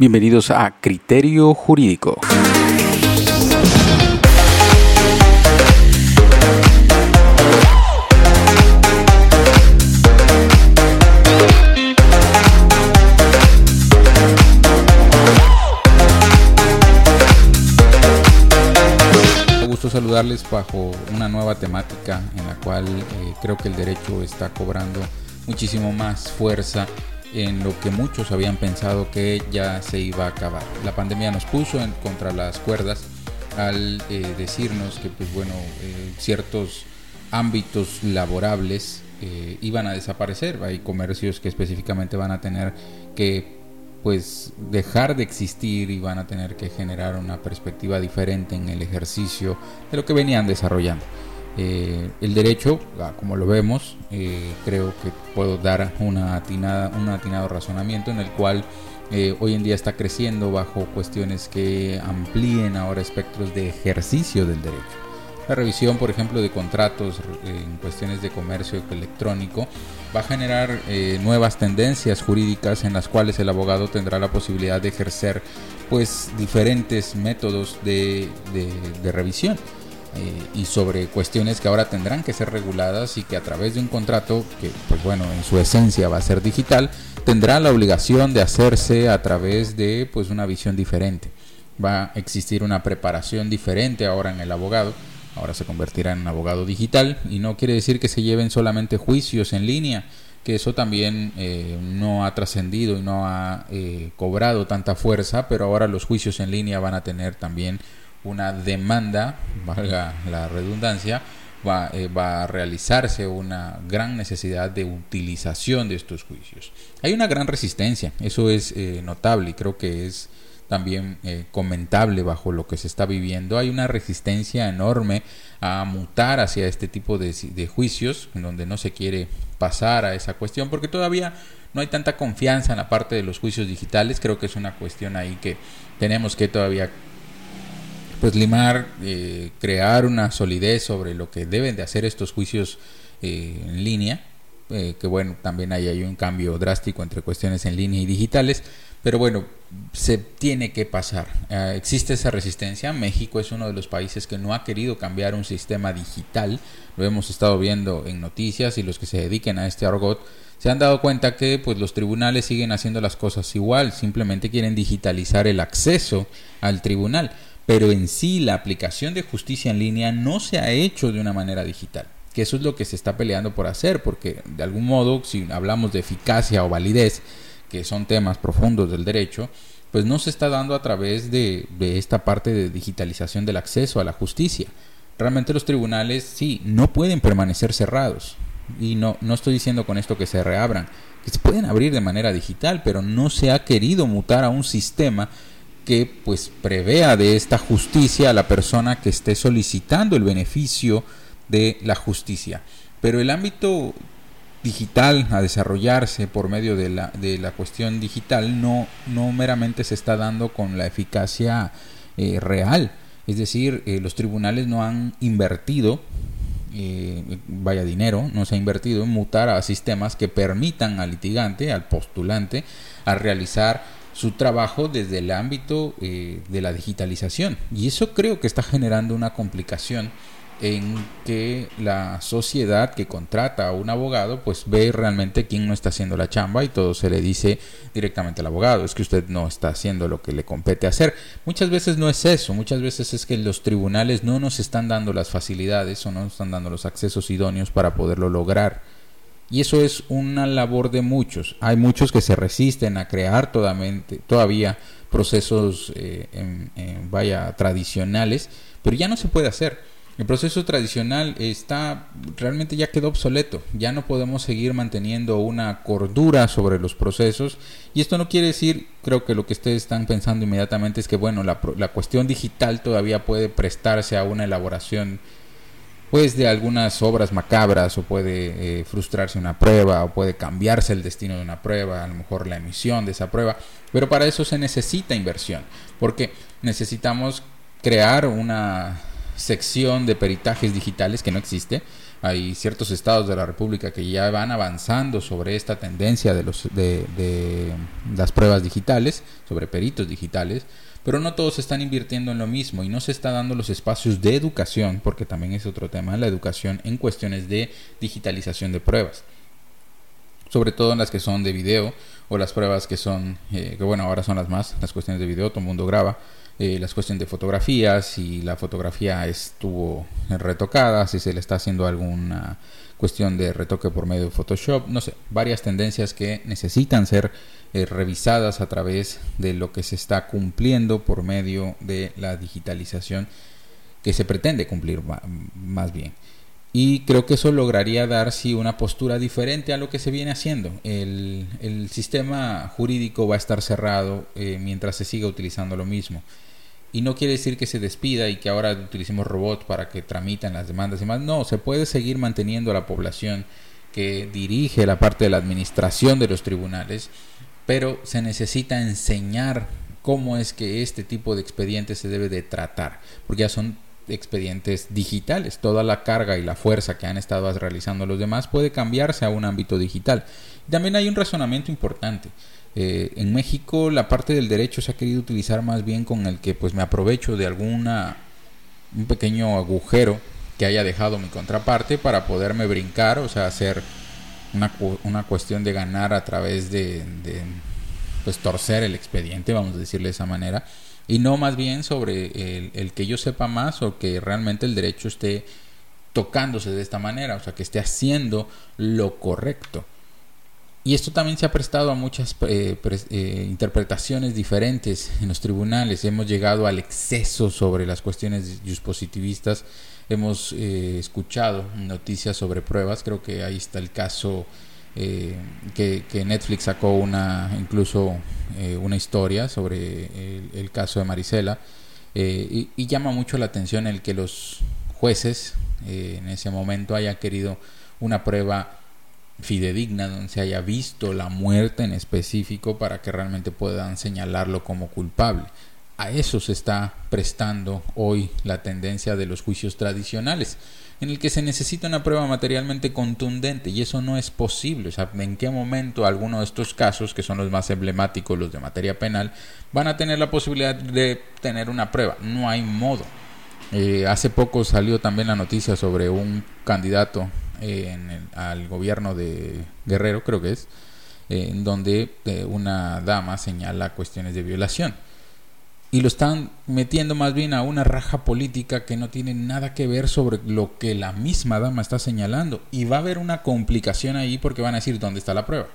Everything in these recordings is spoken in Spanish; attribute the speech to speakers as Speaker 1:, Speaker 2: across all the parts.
Speaker 1: Bienvenidos a Criterio Jurídico.
Speaker 2: saludarles bajo una nueva temática en la cual eh, creo que el derecho está cobrando muchísimo más fuerza en lo que muchos habían pensado que ya se iba a acabar. La pandemia nos puso en contra las cuerdas al eh, decirnos que pues bueno eh, ciertos ámbitos laborables eh, iban a desaparecer. Hay comercios que específicamente van a tener que pues dejar de existir y van a tener que generar una perspectiva diferente en el ejercicio de lo que venían desarrollando. Eh, el derecho, ah, como lo vemos, eh, creo que puedo dar un atinado razonamiento en el cual eh, hoy en día está creciendo bajo cuestiones que amplíen ahora espectros de ejercicio del derecho. La revisión, por ejemplo, de contratos en cuestiones de comercio electrónico va a generar nuevas tendencias jurídicas en las cuales el abogado tendrá la posibilidad de ejercer pues diferentes métodos de revisión eh, y sobre cuestiones que ahora tendrán que ser reguladas y que a través de un contrato que pues bueno en su esencia va a ser digital tendrá la obligación de hacerse a través de pues una visión diferente. Va a existir una preparación diferente ahora en el abogado. Ahora se convertirá en abogado digital y no quiere decir que se lleven solamente juicios en línea que eso también eh, no ha trascendido y no ha eh, cobrado tanta fuerza pero ahora los juicios en línea van a tener también una demanda, valga la redundancia, va, eh, va, a realizarse una gran necesidad de utilización de estos juicios. Hay una gran resistencia, eso es eh, notable y creo que es también eh, comentable bajo lo que se está viviendo. Hay una resistencia enorme a mutar hacia este tipo de, de juicios, en donde no se quiere pasar a esa cuestión, porque todavía no hay tanta confianza en la parte de los juicios digitales. Creo que es una cuestión ahí que tenemos que todavía pues limar, eh, crear una solidez sobre lo que deben de hacer estos juicios eh, en línea, eh, que bueno, también hay, hay un cambio drástico entre cuestiones en línea y digitales, pero bueno, se tiene que pasar. existe esa resistencia. México es uno de los países que no ha querido cambiar un sistema digital. Lo hemos estado viendo en noticias y los que se dediquen a este argot se han dado cuenta que pues los tribunales siguen haciendo las cosas igual, simplemente quieren digitalizar el acceso al tribunal pero en sí la aplicación de justicia en línea no se ha hecho de una manera digital, que eso es lo que se está peleando por hacer, porque de algún modo, si hablamos de eficacia o validez, que son temas profundos del derecho, pues no se está dando a través de, esta parte de digitalización del acceso a la justicia. Realmente los tribunales sí, no pueden permanecer cerrados. Y no, no estoy diciendo con esto que se reabran, que se pueden abrir de manera digital, pero no se ha querido mutar a un sistema que pues prevea de esta justicia a la persona que esté solicitando el beneficio de la justicia. Pero el ámbito digital a desarrollarse por medio de la, de la cuestión digital no, no meramente se está dando con la eficacia eh, real. Es decir, eh, los tribunales no han invertido, eh, vaya dinero, no se ha invertido en mutar a sistemas que permitan al litigante, al postulante, a realizar su trabajo desde el ámbito eh, de la digitalización. Y eso creo que está generando una complicación en que la sociedad que contrata a un abogado pues ve realmente quién no está haciendo la chamba y todo se le dice directamente al abogado, es que usted no está haciendo lo que le compete hacer. Muchas veces no es eso, muchas veces es que los tribunales no nos están dando las facilidades o no nos están dando los accesos idóneos para poderlo lograr. Y eso es una labor de muchos. Hay muchos que se resisten a crear todavía procesos eh, vaya tradicionales, pero ya no se puede hacer. El proceso tradicional está realmente ya quedó obsoleto. Ya no podemos seguir manteniendo una cordura sobre los procesos. Y esto no quiere decir, creo que lo que ustedes están pensando inmediatamente es que bueno, la, la cuestión digital todavía puede prestarse a una elaboración pues de algunas obras macabras o puede eh, frustrarse una prueba o puede cambiarse el destino de una prueba, a lo mejor la emisión de esa prueba, pero para eso se necesita inversión, porque necesitamos crear una sección de peritajes digitales que no existe, hay ciertos estados de la República que ya van avanzando sobre esta tendencia de, los, de, de las pruebas digitales, sobre peritos digitales, pero no todos están invirtiendo en lo mismo y no se está dando los espacios de educación, porque también es otro tema, la educación en cuestiones de digitalización de pruebas. Sobre todo en las que son de video o las pruebas que son, eh, que bueno, ahora son las más, las cuestiones de video, todo el mundo graba, eh, las cuestiones de fotografías, si la fotografía estuvo retocada, si se le está haciendo alguna cuestión de retoque por medio de Photoshop, no sé, varias tendencias que necesitan ser eh, revisadas a través de lo que se está cumpliendo por medio de la digitalización que se pretende cumplir más bien. Y creo que eso lograría dar sí una postura diferente a lo que se viene haciendo. El, el sistema jurídico va a estar cerrado eh, mientras se siga utilizando lo mismo. Y no quiere decir que se despida y que ahora utilicemos robots para que tramitan las demandas y más. No, se puede seguir manteniendo a la población que dirige la parte de la administración de los tribunales, pero se necesita enseñar cómo es que este tipo de expedientes se debe de tratar, porque ya son expedientes digitales. Toda la carga y la fuerza que han estado realizando los demás puede cambiarse a un ámbito digital. También hay un razonamiento importante. Eh, en México la parte del derecho se ha querido utilizar más bien con el que pues me aprovecho de alguna un pequeño agujero que haya dejado mi contraparte para poderme brincar, o sea, hacer una, una cuestión de ganar a través de, pues torcer el expediente, vamos a decirle de esa manera, y no más bien sobre el, el que yo sepa más o que realmente el derecho esté tocándose de esta manera, o sea, que esté haciendo lo correcto. Y esto también se ha prestado a muchas eh, eh, interpretaciones diferentes en los tribunales. Hemos llegado al exceso sobre las cuestiones positivistas. Hemos eh, escuchado noticias sobre pruebas. Creo que ahí está el caso que, Netflix sacó una incluso una historia sobre el, caso de Marisela. Y, y, llama mucho la atención el que los jueces en ese momento hayan querido una prueba fidedigna donde se haya visto la muerte en específico para que realmente puedan señalarlo como culpable. A eso se está prestando hoy la tendencia de los juicios tradicionales, en el que se necesita una prueba materialmente contundente y eso no es posible. O sea, ¿en qué momento alguno de estos casos, que son los más emblemáticos, los de materia penal, van a tener la posibilidad de tener una prueba? No hay modo. Eh, hace poco salió también la noticia sobre un candidato en al gobierno de Guerrero, creo que es, en donde eh, una dama señala cuestiones de violación. Y lo están metiendo más bien a una raja política que no tiene nada que ver sobre lo que la misma dama está señalando. Y va a haber una complicación ahí porque van a decir dónde está la prueba.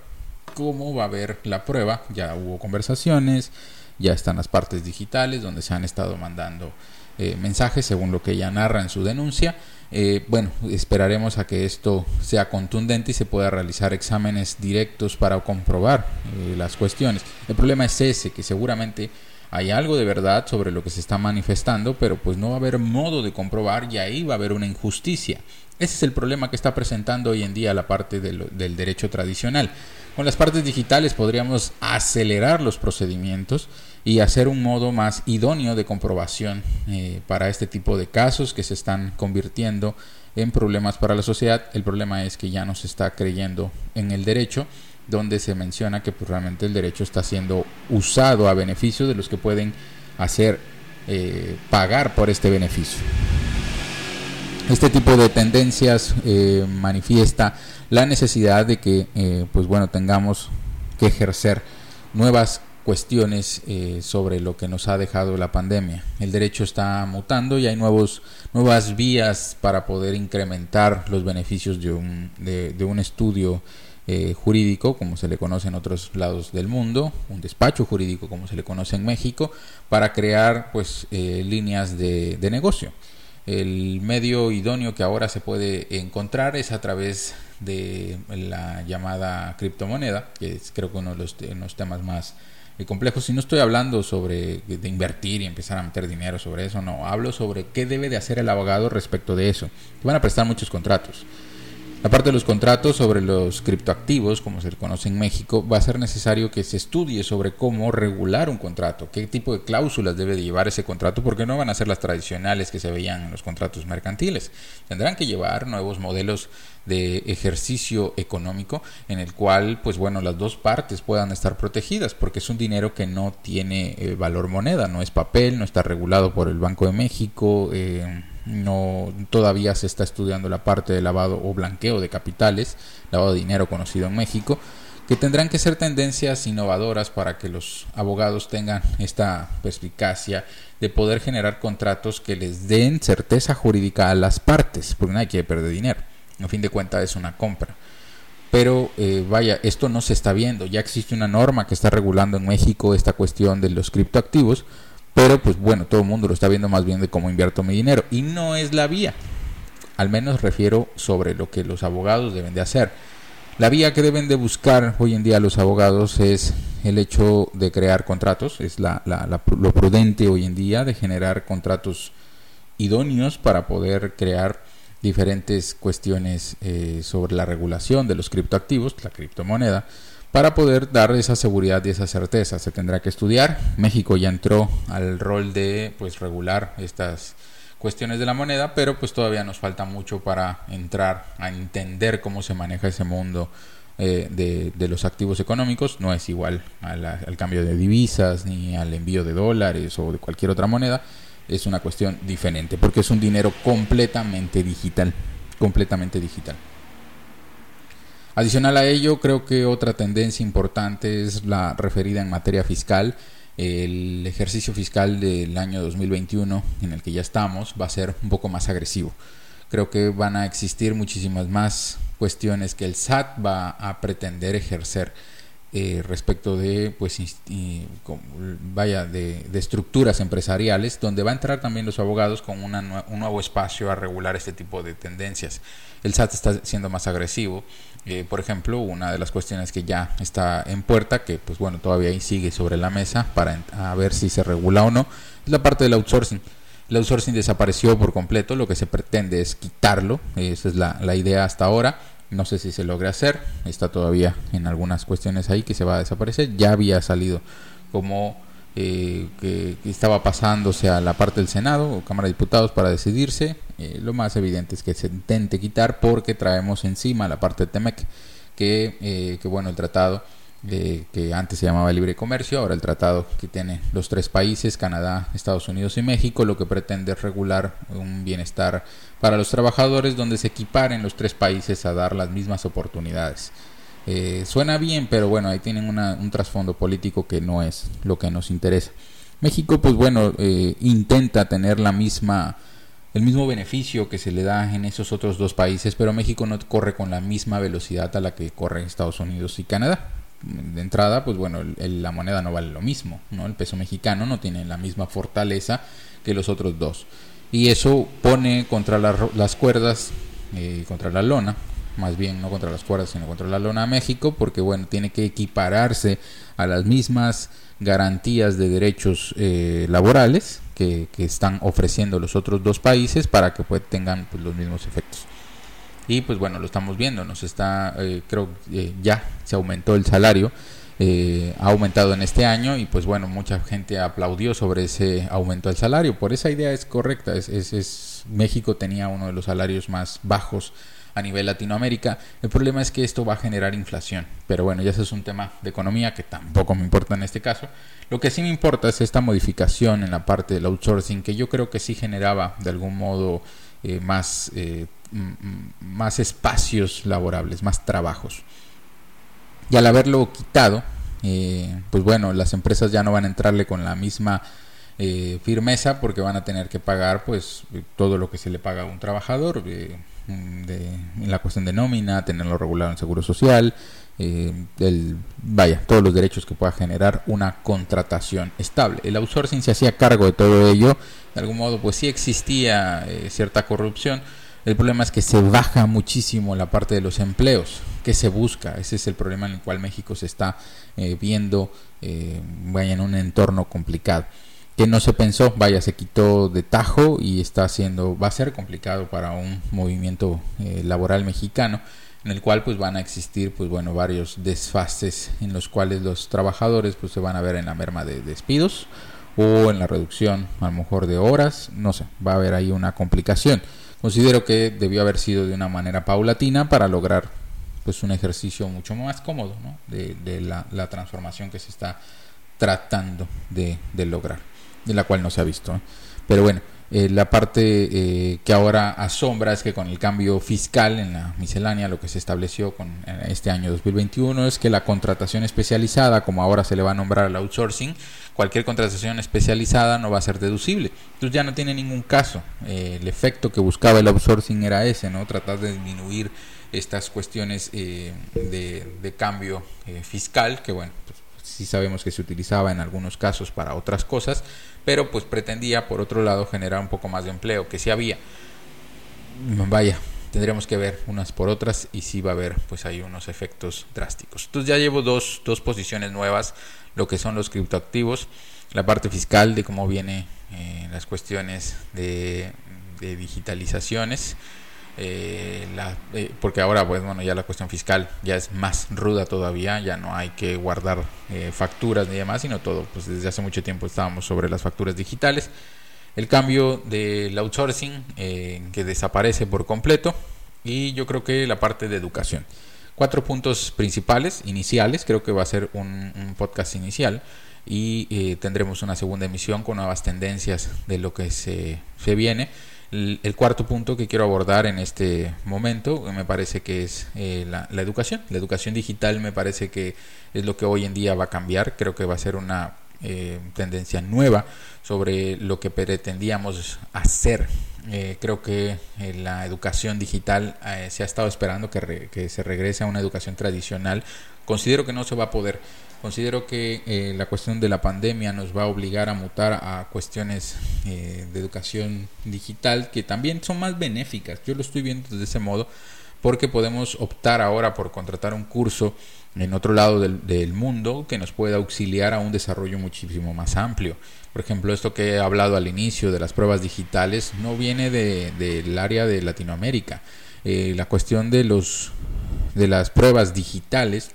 Speaker 2: ¿Cómo va a haber la prueba? Ya hubo conversaciones, ya están las partes digitales donde se han estado mandando eh, mensajes según lo que ella narra en su denuncia eh, bueno, esperaremos a que esto sea contundente y se pueda realizar exámenes directos para comprobar eh, las cuestiones. El problema es ese, que seguramente hay algo de verdad sobre lo que se está manifestando, pero pues no va a haber modo de comprobar y ahí va a haber una injusticia. Ese es el problema que está presentando hoy en día la parte del, del derecho tradicional. Con las partes digitales podríamos acelerar los procedimientos y hacer un modo más idóneo de comprobación eh, para este tipo de casos que se están convirtiendo en problemas para la sociedad. El problema es que ya no se está creyendo en el derecho, donde se menciona que pues, realmente el derecho está siendo usado a beneficio de los que pueden hacer eh, pagar por este beneficio. Este tipo de tendencias eh, manifiesta la necesidad de que pues bueno tengamos que ejercer nuevas cuestiones eh, sobre lo que nos ha dejado la pandemia. El derecho está mutando y hay nuevos, nuevas vías para poder incrementar los beneficios de un, de, un estudio eh, jurídico, como se le conoce en otros lados del mundo, un despacho jurídico, como se le conoce en México, para crear pues eh, líneas de, de negocio. El medio idóneo que ahora se puede encontrar es a través de la llamada criptomoneda, que es creo que uno de los, de los temas más complejo. Si no estoy hablando sobre de invertir y empezar a meter dinero sobre eso, no. Hablo sobre qué debe de hacer el abogado respecto de eso. Van a prestar muchos contratos. La parte de los contratos sobre los criptoactivos, como se conoce en México, va a ser necesario que se estudie sobre cómo regular un contrato, qué tipo de cláusulas debe de llevar ese contrato, porque no van a ser las tradicionales que se veían en los contratos mercantiles. Tendrán que llevar nuevos modelos de ejercicio económico en el cual, pues bueno, las dos partes puedan estar protegidas, porque es un dinero que no tiene eh, valor moneda, no es papel, no está regulado por el Banco de México. Eh, no todavía se está estudiando la parte de lavado o blanqueo de capitales, lavado de dinero conocido en México, que tendrán que ser tendencias innovadoras para que los abogados tengan esta perspicacia de poder generar contratos que les den certeza jurídica a las partes, porque nadie quiere perder dinero. A fin de cuentas es una compra. Pero eh, vaya, esto no se está viendo. Ya existe una norma que está regulando en México esta cuestión de los criptoactivos, pero pues bueno, todo el mundo lo está viendo más bien de cómo invierto mi dinero. Y no es la vía. Al menos refiero sobre lo que los abogados deben de hacer. La vía que deben de buscar hoy en día los abogados es el hecho de crear contratos, es la, lo prudente hoy en día de generar contratos idóneos para poder crear diferentes cuestiones eh, sobre la regulación de los criptoactivos, la criptomoneda, para poder dar esa seguridad y esa certeza. Se tendrá que estudiar. México ya entró al rol de pues regular estas cuestiones de la moneda, pero pues todavía nos falta mucho para entrar a entender cómo se maneja ese mundo eh, de, los activos económicos. No es igual al cambio de divisas ni al envío de dólares o de cualquier otra moneda. Es una cuestión diferente porque es un dinero completamente digital. Completamente digital. Adicional a ello, creo que otra tendencia importante es la referida en materia fiscal. El ejercicio fiscal del año 2021, en el que ya estamos, va a ser un poco más agresivo. Creo que van a existir muchísimas más cuestiones que el SAT va a pretender ejercer eh, respecto de pues vaya de, estructuras empresariales donde va a entrar también los abogados con un nuevo espacio a regular este tipo de tendencias el SAT está siendo más agresivo eh, por ejemplo, una de las cuestiones que ya está en puerta, que pues bueno, todavía ahí sigue sobre la mesa para ver si se regula o no, es la parte del outsourcing. El outsourcing desapareció por completo, lo que se pretende es quitarlo, esa es la, la idea hasta ahora. No sé si se logra hacer, está todavía en algunas cuestiones ahí que se va a desaparecer. Ya había salido como eh, que, estaba pasándose a la parte del Senado o Cámara de Diputados para decidirse. Eh, lo más evidente es que se intente quitar porque traemos encima la parte de Temec, que, eh, que bueno, el tratado que antes se llamaba Libre Comercio, ahora el tratado que tiene los tres países, Canadá, Estados Unidos y México, lo que pretende es regular un bienestar para los trabajadores donde se equiparen los tres países a dar las mismas oportunidades. Eh, suena bien, pero bueno, ahí tienen un trasfondo político que no es lo que nos interesa. México, pues bueno, eh, intenta tener la misma, el mismo beneficio que se le da en esos otros dos países, pero México no corre con la misma velocidad a la que corre Estados Unidos y Canadá. De entrada, pues bueno, la moneda no vale lo mismo, ¿no? El peso mexicano no tiene la misma fortaleza que los otros dos. Y eso pone contra las cuerdas, eh, contra la lona, más bien no contra las cuerdas, sino contra la lona a México, porque bueno, tiene que equipararse a las mismas garantías de derechos eh, laborales que, están ofreciendo los otros dos países para que pues, tengan pues, los mismos efectos. Y pues bueno, lo estamos viendo, nos está, eh, creo eh, ya se aumentó el salario, ha aumentado en este año y pues bueno, mucha gente aplaudió sobre ese aumento del salario, por esa idea es correcta, es, es México tenía uno de los salarios más bajos a nivel Latinoamérica. El problema es que esto va a generar inflación. Pero bueno, ya ese es un tema de economía que tampoco me importa en este caso. Lo que sí me importa es esta modificación en la parte del outsourcing que yo creo que sí generaba de algún modo eh, más, eh, más espacios laborables, más trabajos. Y al haberlo quitado, eh, pues bueno, las empresas ya no van a entrarle con la misma firmeza porque van a tener que pagar pues todo lo que se le paga a un trabajador de, en la cuestión de nómina, tenerlo regulado en seguro social, eh, el, vaya, todos los derechos que pueda generar una contratación estable. El outsourcing se hacía cargo de todo ello, de algún modo pues sí existía eh, cierta corrupción, el problema es que se baja muchísimo la parte de los empleos que se busca. Ese es el problema en el cual México se está eh, viendo vaya en un entorno complicado. Que no se pensó, vaya, se quitó de tajo y está haciendo, va a ser complicado para un movimiento eh, laboral mexicano en el cual pues van a existir pues bueno varios desfases en los cuales los trabajadores pues se van a ver en la merma de despidos o en la reducción a lo mejor de horas, no sé, va a haber ahí una complicación. Considero que debió haber sido de una manera paulatina para lograr pues un ejercicio mucho más cómodo ¿no? de, la, la, transformación que se está tratando de, de lograr de la cual no se ha visto. ¿eh? Pero bueno, eh, la parte eh, que ahora asombra es que con el cambio fiscal en la miscelánea, lo que se estableció con este año 2021 es que la contratación especializada, como ahora se le va a nombrar al outsourcing, cualquier contratación especializada no va a ser deducible. Entonces ya no tiene ningún caso. el efecto que buscaba el outsourcing era ese, ¿no? Tratar de disminuir estas cuestiones de, de, cambio fiscal, que bueno, sí sabemos que se utilizaba en algunos casos para otras cosas, pero pues pretendía por otro lado generar un poco más de empleo, que sí había. Vaya, tendríamos que ver unas por otras y sí va a haber pues hay unos efectos drásticos. Entonces ya llevo dos, dos posiciones nuevas, lo que son los criptoactivos, la parte fiscal de cómo viene eh, las cuestiones de, de digitalizaciones eh, la, eh, porque ahora pues bueno ya la cuestión fiscal ya es más ruda todavía ya no hay que guardar eh, facturas ni demás sino todo pues desde hace mucho tiempo estábamos sobre las facturas digitales. El cambio del outsourcing que desaparece por completo y yo creo que la parte de educación. Cuatro puntos principales iniciales creo que va a ser un, un podcast inicial y tendremos una segunda emisión con nuevas tendencias de lo que se, se viene el, cuarto punto que quiero abordar en este momento me parece que es eh, la, educación. La educación digital me parece que es lo que hoy en día va a cambiar. Creo que va a ser una eh, tendencia nueva sobre lo que pretendíamos hacer. Eh, creo que la educación digital se ha estado esperando que, que se regrese a una educación tradicional. Considero que no se va a poder Considero que eh, la cuestión de la pandemia nos va a obligar a mutar a cuestiones eh, de educación digital que también son más benéficas. Yo lo estoy viendo de ese modo porque podemos optar ahora por contratar un curso en otro lado del, mundo que nos pueda auxiliar a un desarrollo muchísimo más amplio. Por ejemplo, esto que he hablado al inicio de las pruebas digitales no viene del área de Latinoamérica. Eh, la cuestión de los de las pruebas digitales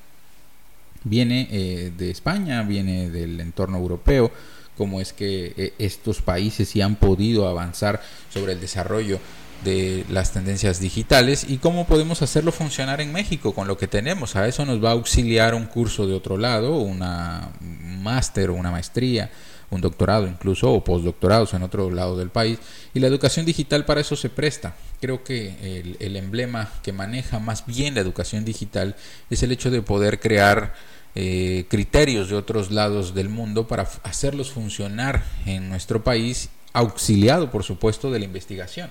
Speaker 2: viene eh, de España, viene del entorno europeo, como es que eh, estos países sí han podido avanzar sobre el desarrollo de las tendencias digitales y cómo podemos hacerlo funcionar en México con lo que tenemos. A eso nos va a auxiliar un curso de otro lado, una máster o una maestría, un doctorado incluso o postdoctorados en otro lado del país. Y la educación digital para eso se presta. Creo que el, emblema que maneja más bien la educación digital es el hecho de poder crear eh, criterios de otros lados del mundo para hacerlos funcionar en nuestro país, auxiliado por supuesto de la investigación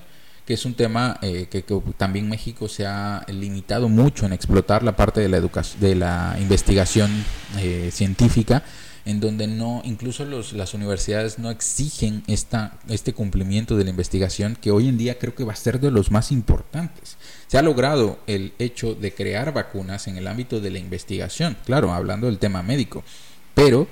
Speaker 2: que es un tema eh, que, también México se ha limitado mucho en explotar la parte de la educación de la investigación eh, científica en donde no incluso los, las universidades no exigen esta, este cumplimiento de la investigación que hoy en día creo que va a ser de los más importantes. Se ha logrado el hecho de crear vacunas en el ámbito de la investigación, claro, hablando del tema médico, pero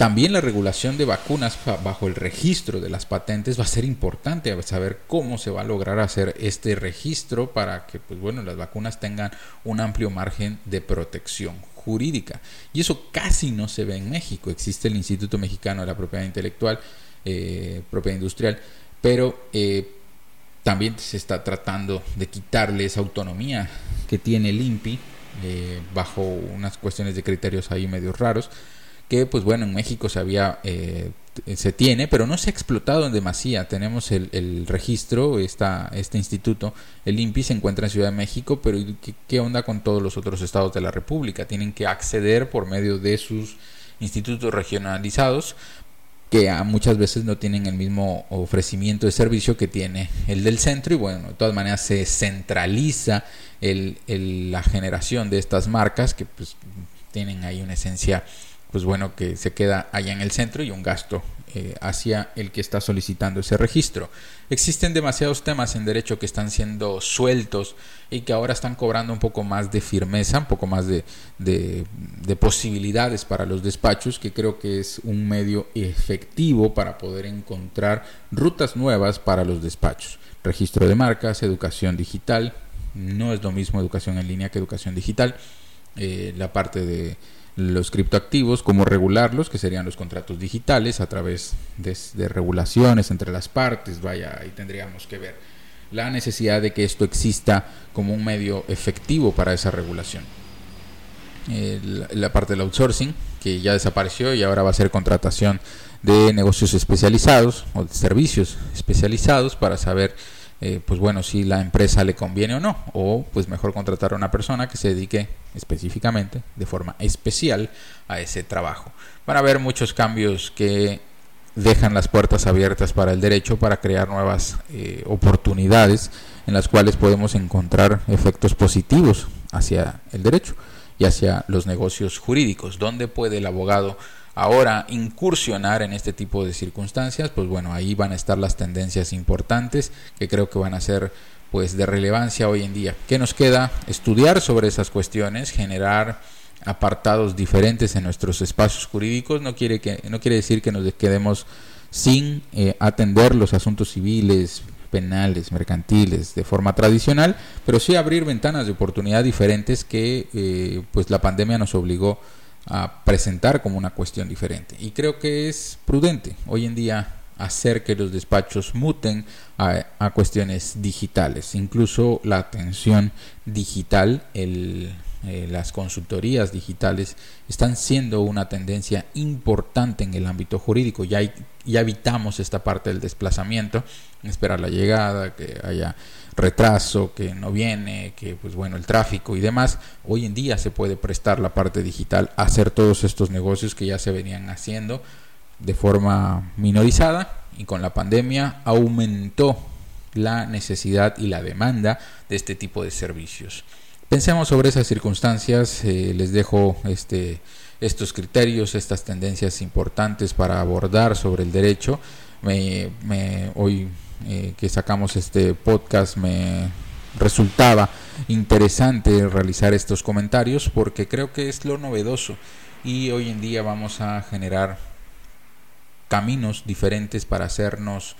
Speaker 2: también la regulación de vacunas bajo el registro de las patentes va a ser importante saber cómo se va a lograr hacer este registro para que pues bueno, las vacunas tengan un amplio margen de protección jurídica. Y eso casi no se ve en México. Existe el Instituto Mexicano de la Propiedad Intelectual, eh, Propiedad Industrial, pero eh, también se está tratando de quitarle esa autonomía que tiene el INPI eh, bajo unas cuestiones de criterios ahí medio raros que pues bueno en México se había eh, se tiene pero no se ha explotado en demasía tenemos el, registro está este instituto el INPI se encuentra en Ciudad de México pero ¿qué, ¿qué onda con todos los otros estados de la República? tienen que acceder por medio de sus institutos regionalizados que muchas veces no tienen el mismo ofrecimiento de servicio que tiene el del centro y bueno, de todas maneras se centraliza el, la generación de estas marcas que pues tienen ahí una esencia pues bueno que se queda allá en el centro y un gasto eh, hacia el que está solicitando ese registro. Existen demasiados temas en derecho que están siendo sueltos y que ahora están cobrando un poco más de firmeza, un poco más de, de, posibilidades para los despachos, que creo que es un medio efectivo para poder encontrar rutas nuevas para los despachos. Registro de marcas, educación digital, no es lo mismo educación en línea que educación digital, eh, la parte de los criptoactivos, cómo regularlos, que serían los contratos digitales a través de, regulaciones entre las partes, vaya, ahí tendríamos que ver la necesidad de que esto exista como un medio efectivo para esa regulación. la parte del outsourcing, que ya desapareció y ahora va a ser contratación de negocios especializados o de servicios especializados para saber eh, pues bueno, si la empresa le conviene o no, o pues mejor contratar a una persona que se dedique específicamente, de forma especial, a ese trabajo. Van a haber muchos cambios que dejan las puertas abiertas para el derecho para crear nuevas eh, oportunidades en las cuales podemos encontrar efectos positivos hacia el derecho y hacia los negocios jurídicos. ¿Dónde puede el abogado ahora incursionar en este tipo de circunstancias, pues bueno, ahí van a estar las tendencias importantes que creo que van a ser pues de relevancia hoy en día. ¿Qué nos queda? Estudiar sobre esas cuestiones, generar apartados diferentes en nuestros espacios jurídicos, no quiere, que, no quiere decir que nos quedemos sin eh, atender los asuntos civiles, penales, mercantiles de forma tradicional, pero sí abrir ventanas de oportunidad diferentes que eh, pues la pandemia nos obligó a presentar como una cuestión diferente. Y creo que es prudente hoy en día hacer que los despachos muten a, cuestiones digitales. Incluso la atención digital, eh, las consultorías digitales están siendo una tendencia importante en el ámbito jurídico. Ya, ya evitamos esta parte del desplazamiento, esperar la llegada, que haya retraso, que no viene, que pues bueno, el tráfico y demás, hoy en día se puede prestar la parte digital a hacer todos estos negocios que ya se venían haciendo de forma minorizada y con la pandemia aumentó la necesidad y la demanda de este tipo de servicios. Pensemos sobre esas circunstancias, eh, les dejo este, estos criterios, estas tendencias importantes para abordar sobre el derecho. Me, me, hoy eh, que sacamos este podcast me resultaba interesante realizar estos comentarios porque creo que es lo novedoso y hoy en día vamos a generar caminos diferentes para hacernos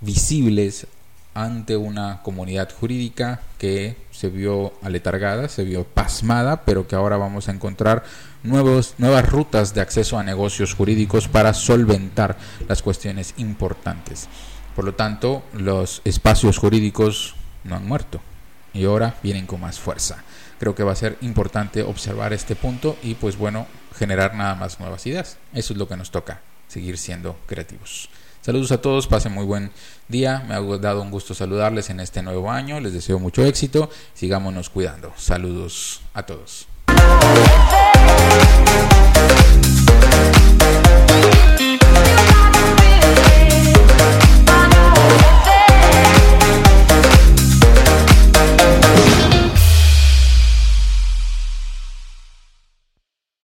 Speaker 2: visibles ante una comunidad jurídica que se vio aletargada, se vio pasmada, pero que ahora vamos a encontrar nuevos, nuevas rutas de acceso a negocios jurídicos para solventar las cuestiones importantes. Por lo tanto, los espacios jurídicos no han muerto y ahora vienen con más fuerza. Creo que va a ser importante observar este punto y pues bueno, generar nada más nuevas ideas. Eso es lo que nos toca, seguir siendo creativos. Saludos a todos, pasen muy buen día. Me ha dado un gusto saludarles en este nuevo año. Les deseo mucho éxito. Sigámonos cuidando. Saludos a todos.